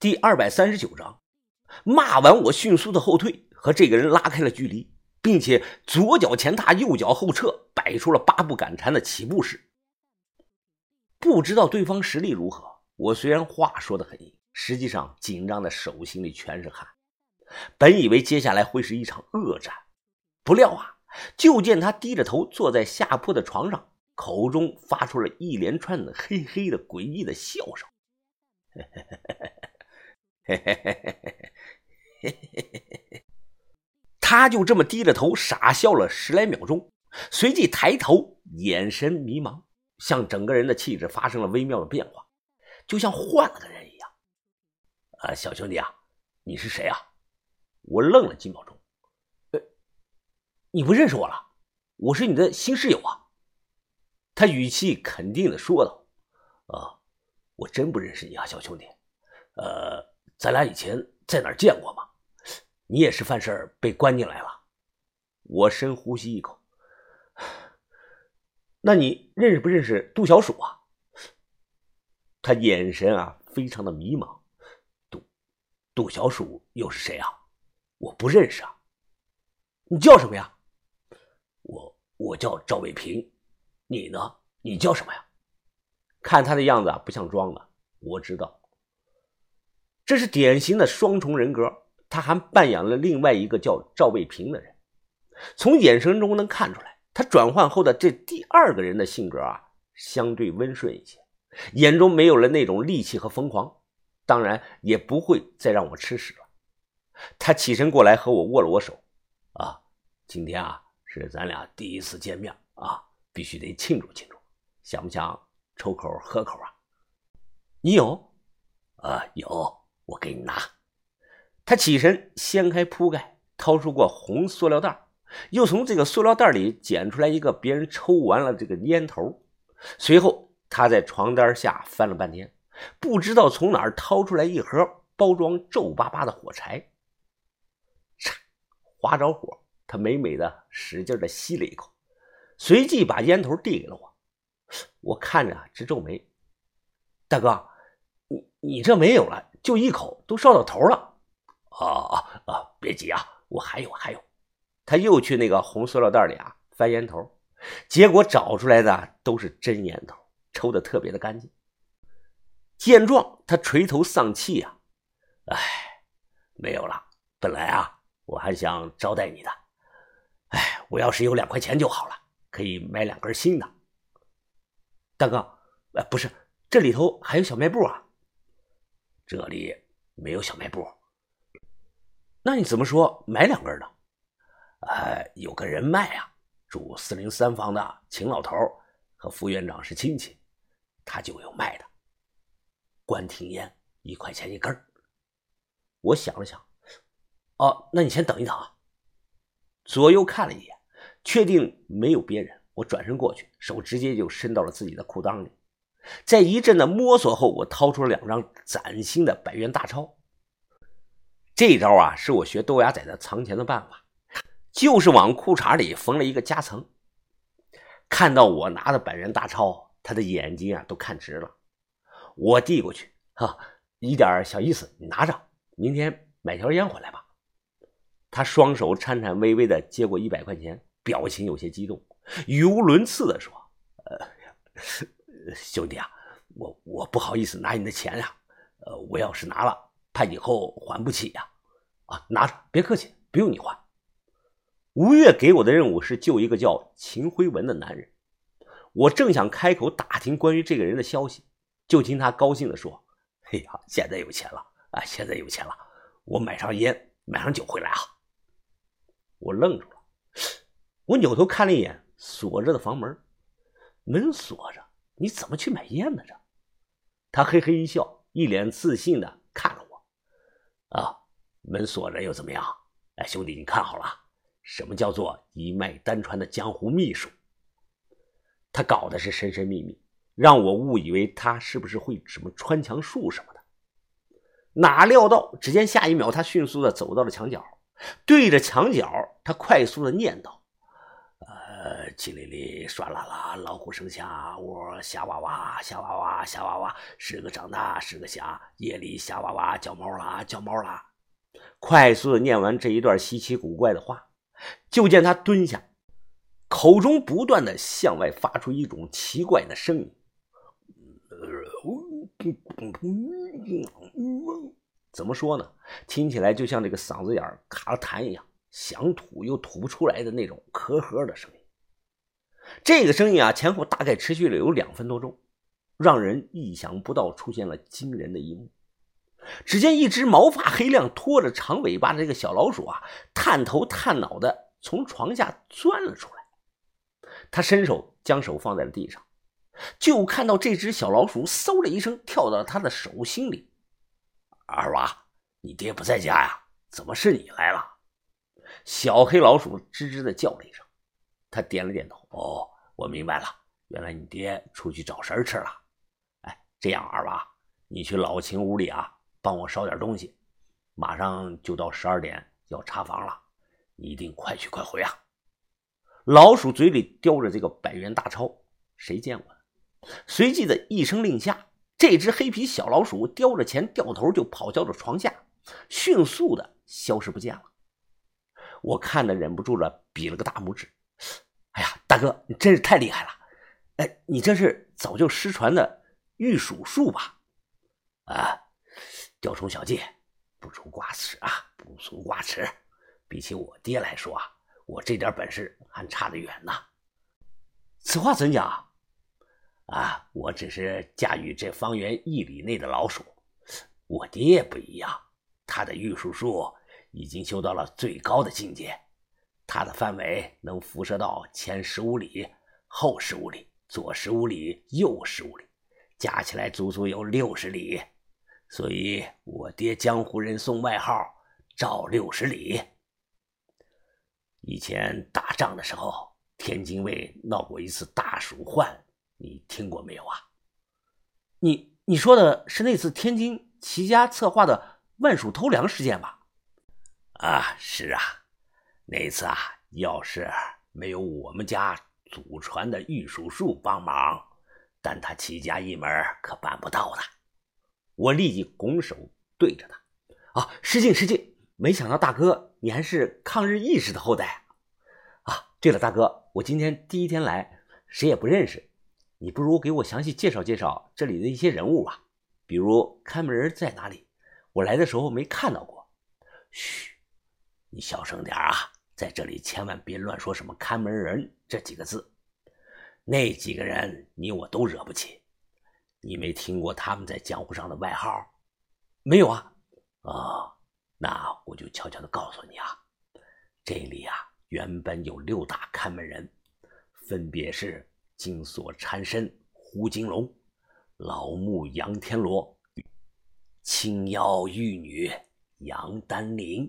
第二百三十九章，骂完我，迅速的后退，和这个人拉开了距离，并且左脚前踏，右脚后撤，摆出了八步赶蝉的起步式。不知道对方实力如何，我虽然话说的很硬，实际上紧张的手心里全是汗。本以为接下来会是一场恶战，不料啊，就见他低着头坐在下铺的床上，口中发出了一连串的嘿嘿的诡异的笑声。嘿嘿嘿嘿嘿嘿嘿嘿嘿嘿。嘿嘿嘿嘿嘿他就这么低着头傻笑了十来秒钟，随即抬头，眼神迷茫，像整个人的气质发生了微妙的变化，就像换了个人一样。啊，小兄弟啊，你是谁啊？我愣了几秒钟，呃，你不认识我了？我是你的新室友啊。他语气肯定的说道：“啊，我真不认识你啊，小兄弟。呃。”咱俩以前在哪儿见过吗？你也是犯事儿被关进来了。我深呼吸一口。那你认识不认识杜小鼠啊？他眼神啊非常的迷茫。杜杜小鼠又是谁啊？我不认识啊。你叫什么呀？我我叫赵卫平。你呢？你叫什么呀？看他的样子啊，不像装的。我知道。这是典型的双重人格，他还扮演了另外一个叫赵卫平的人。从眼神中能看出来，他转换后的这第二个人的性格啊，相对温顺一些，眼中没有了那种戾气和疯狂，当然也不会再让我吃屎了。他起身过来和我握了握手，啊，今天啊是咱俩第一次见面啊，必须得庆祝庆祝，想不想抽口喝口啊？你有？啊，有。我给你拿。他起身掀开铺盖，掏出过红塑料袋，又从这个塑料袋里捡出来一个别人抽完了这个烟头。随后，他在床单下翻了半天，不知道从哪掏出来一盒包装皱巴巴的火柴。嚓，划着火，他美美的使劲的吸了一口，随即把烟头递给了我。我看着直皱眉：“大哥，你你这没有了。”就一口都烧到头了，啊啊啊！别急啊，我还有还有。他又去那个红塑料袋里啊翻烟头，结果找出来的都是真烟头，抽的特别的干净。见状，他垂头丧气呀，哎，没有了。本来啊，我还想招待你的，哎，我要是有两块钱就好了，可以买两根新的。大哥，呃，不是，这里头还有小卖部啊。这里没有小卖部，那你怎么说买两根呢？哎，有个人卖啊，住四零三房的秦老头和副院长是亲戚，他就有卖的。关停烟一块钱一根我想了想，哦，那你先等一等啊。左右看了一眼，确定没有别人，我转身过去，手直接就伸到了自己的裤裆里。在一阵的摸索后，我掏出了两张崭新的百元大钞。这招啊，是我学豆芽仔的藏钱的办法，就是往裤衩里缝了一个夹层。看到我拿的百元大钞，他的眼睛啊都看直了。我递过去，哈，一点小意思，你拿着，明天买条烟回来吧。他双手颤颤巍巍的接过一百块钱，表情有些激动，语无伦次的说：“呃。”兄弟啊，我我不好意思拿你的钱呀，呃，我要是拿了，怕以后还不起呀。啊，拿着，别客气，不用你还。吴越给我的任务是救一个叫秦辉文的男人。我正想开口打听关于这个人的消息，就听他高兴地说：“哎呀，现在有钱了啊，现在有钱了，我买上烟，买上酒回来啊。”我愣住了，我扭头看了一眼锁着的房门，门锁着。你怎么去买烟呢？这，他嘿嘿一笑，一脸自信的看了我。啊，门锁着又怎么样？哎，兄弟，你看好了，什么叫做一脉单传的江湖秘术？他搞的是神神秘秘，让我误以为他是不是会什么穿墙术什么的。哪料到，只见下一秒，他迅速的走到了墙角，对着墙角，他快速的念叨：“呃，叽哩哩，唰啦啦，老虎生虾，窝虾哇哇，虾哇哇，虾哇哇，十个长大，十个虾，夜里虾哇哇叫猫啦，叫猫啦。快速的念完这一段稀奇古怪的话，就见他蹲下，口中不断的向外发出一种奇怪的声音。怎么说呢？听起来就像这个嗓子眼卡了痰一样，想吐又吐不出来的那种咳咳的声音。这个声音啊，前后大概持续了有两分多钟，让人意想不到出现了惊人的一幕。只见一只毛发黑亮、拖着长尾巴的这个小老鼠啊，探头探脑的从床下钻了出来。他伸手将手放在了地上，就看到这只小老鼠嗖的一声跳到了他的手心里。二娃，你爹不在家呀？怎么是你来了？小黑老鼠吱吱的叫了一声。他点了点头。哦，我明白了，原来你爹出去找食吃了。哎，这样，二娃，你去老秦屋里啊。帮我烧点东西，马上就到十二点要查房了，你一定快去快回啊！老鼠嘴里叼着这个百元大钞，谁见过？随即的一声令下，这只黑皮小老鼠叼着钱掉头就跑到了床下，迅速的消失不见了。我看的忍不住了，比了个大拇指。大哥，你真是太厉害了！哎，你这是早就失传的御鼠术吧？啊！雕虫小技，不出挂齿啊！不出挂齿，比起我爹来说啊，我这点本事还差得远呢。此话怎讲？啊，我只是驾驭这方圆一里内的老鼠，我爹也不一样，他的御鼠术已经修到了最高的境界，它的范围能辐射到前十五里、后十五里、左十五里、右十五里，加起来足足有六十里。所以，我爹江湖人送外号“赵六十里”。以前打仗的时候，天津卫闹过一次大鼠患，你听过没有啊？你你说的是那次天津齐家策划的万鼠偷粮事件吧？啊，是啊，那次啊，要是没有我们家祖传的御鼠术帮忙，但他齐家一门可办不到的。我立即拱手对着他，啊，失敬失敬！没想到大哥你还是抗日义士的后代啊！对了，大哥，我今天第一天来，谁也不认识，你不如给我详细介绍介绍这里的一些人物吧，比如看门人在哪里？我来的时候没看到过。嘘，你小声点啊，在这里千万别乱说什么看门人这几个字，那几个人你我都惹不起。你没听过他们在江湖上的外号？没有啊！啊，那我就悄悄的告诉你啊，这里啊原本有六大看门人，分别是金锁缠身胡金龙、老木杨天罗、青腰玉女杨丹玲、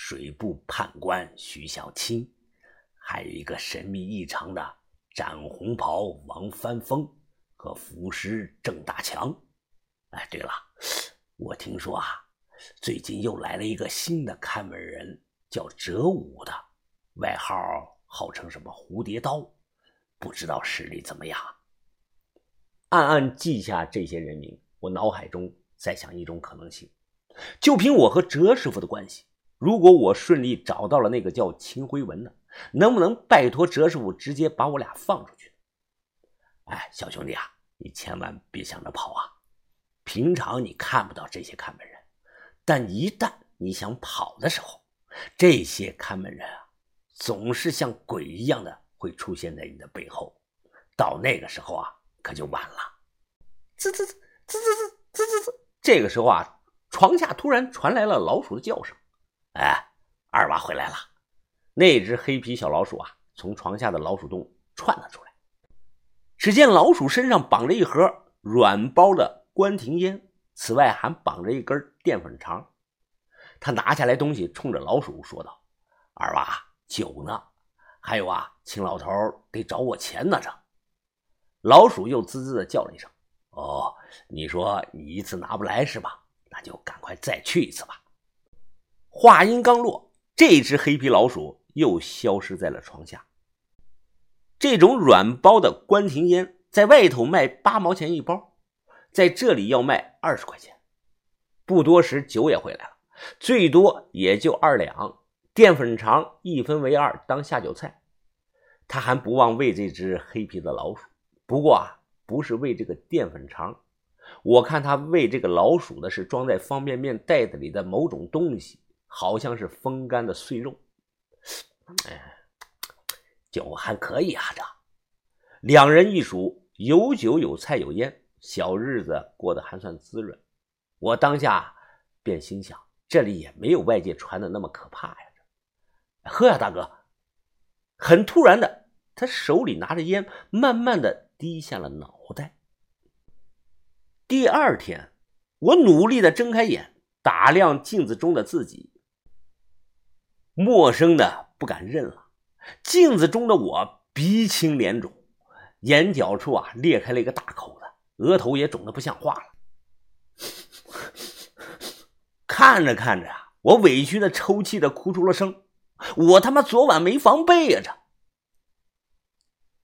水部判官徐小青，还有一个神秘异常的斩红袍王翻风。和符师郑大强，哎，对了，我听说啊，最近又来了一个新的看门人，叫哲武的，外号号称什么蝴蝶刀，不知道实力怎么样。暗暗记下这些人名，我脑海中在想一种可能性：就凭我和哲师傅的关系，如果我顺利找到了那个叫秦辉文的，能不能拜托哲师傅直接把我俩放出去？哎，小兄弟啊，你千万别想着跑啊！平常你看不到这些看门人，但一旦你想跑的时候，这些看门人啊，总是像鬼一样的会出现在你的背后。到那个时候啊，可就晚了。滋滋滋滋滋滋滋滋！这个时候啊，床下突然传来了老鼠的叫声。哎，二娃回来了！那只黑皮小老鼠啊，从床下的老鼠洞窜了出来。只见老鼠身上绑着一盒软包的关停烟，此外还绑着一根淀粉肠。他拿下来东西，冲着老鼠说道：“二娃，酒呢？还有啊，秦老头得找我钱呢。”这老鼠又滋滋的叫了一声：“哦，你说你一次拿不来是吧？那就赶快再去一次吧。”话音刚落，这只黑皮老鼠又消失在了床下。这种软包的关停烟在外头卖八毛钱一包，在这里要卖二十块钱。不多时，酒也回来了，最多也就二两。淀粉肠一分为二当下酒菜。他还不忘喂这只黑皮的老鼠，不过啊，不是喂这个淀粉肠。我看他喂这个老鼠的是装在方便面袋子里的某种东西，好像是风干的碎肉。哎。酒还可以啊，这两人一数，有酒有菜有烟，小日子过得还算滋润。我当下便心想，这里也没有外界传的那么可怕呀。喝呀，大哥！很突然的，他手里拿着烟，慢慢的低下了脑袋。第二天，我努力的睁开眼，打量镜子中的自己，陌生的不敢认了。镜子中的我鼻青脸肿，眼角处啊裂开了一个大口子，额头也肿得不像话了。看着看着啊，我委屈的抽泣的哭出了声。我他妈昨晚没防备呀！这